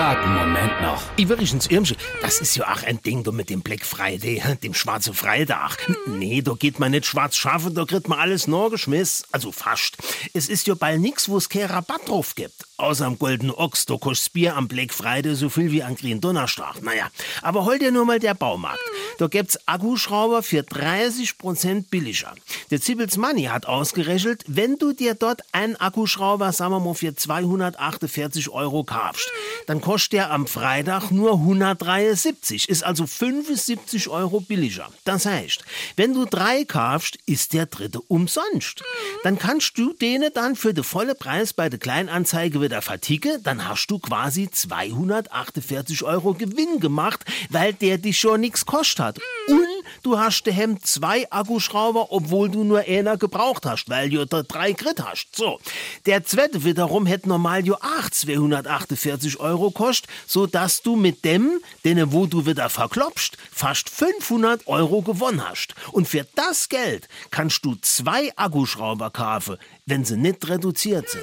einen Moment noch. Übrigens, Irmsche, das ist ja auch ein Ding da mit dem Black Friday, dem schwarzen Freitag. Nee, da geht man nicht schwarz schaffen, da kriegt man alles nur geschmiss. Also fast. Es ist ja bald nix, wo es kein Rabatt drauf gibt. Außer am Goldenen Ochs, da kostet Bier am Black Friday so viel wie an Green Donnerstag. Naja, aber hol dir nur mal der Baumarkt. Da gibt's Akkuschrauber für 30% billiger. Der Zibbels Money hat ausgerechnet, wenn du dir dort einen Akkuschrauber, sagen wir mal, für 248 Euro kaufst, dann kostet der am Freitag nur 173, ist also 75 Euro billiger. Das heißt, wenn du drei kaufst, ist der dritte umsonst. Dann kannst du denen dann für den volle Preis bei der Kleinanzeige wieder verticken, dann hast du quasi 248 Euro Gewinn gemacht, weil der dich schon nichts kostet hat. Und du hast daheim zwei Akkuschrauber, obwohl du nur einer gebraucht hast, weil du da drei Grit hast. So. Der zweite wiederum hätte normal jo auch 248 Euro kostet, so dass du mit dem, den wo du wieder verklopst, fast 500 Euro gewonnen hast. Und für das Geld kannst du zwei Akkuschrauber kaufen, wenn sie nicht reduziert sind.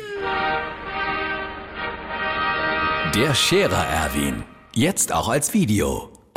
Der Scherer Erwin. Jetzt auch als Video.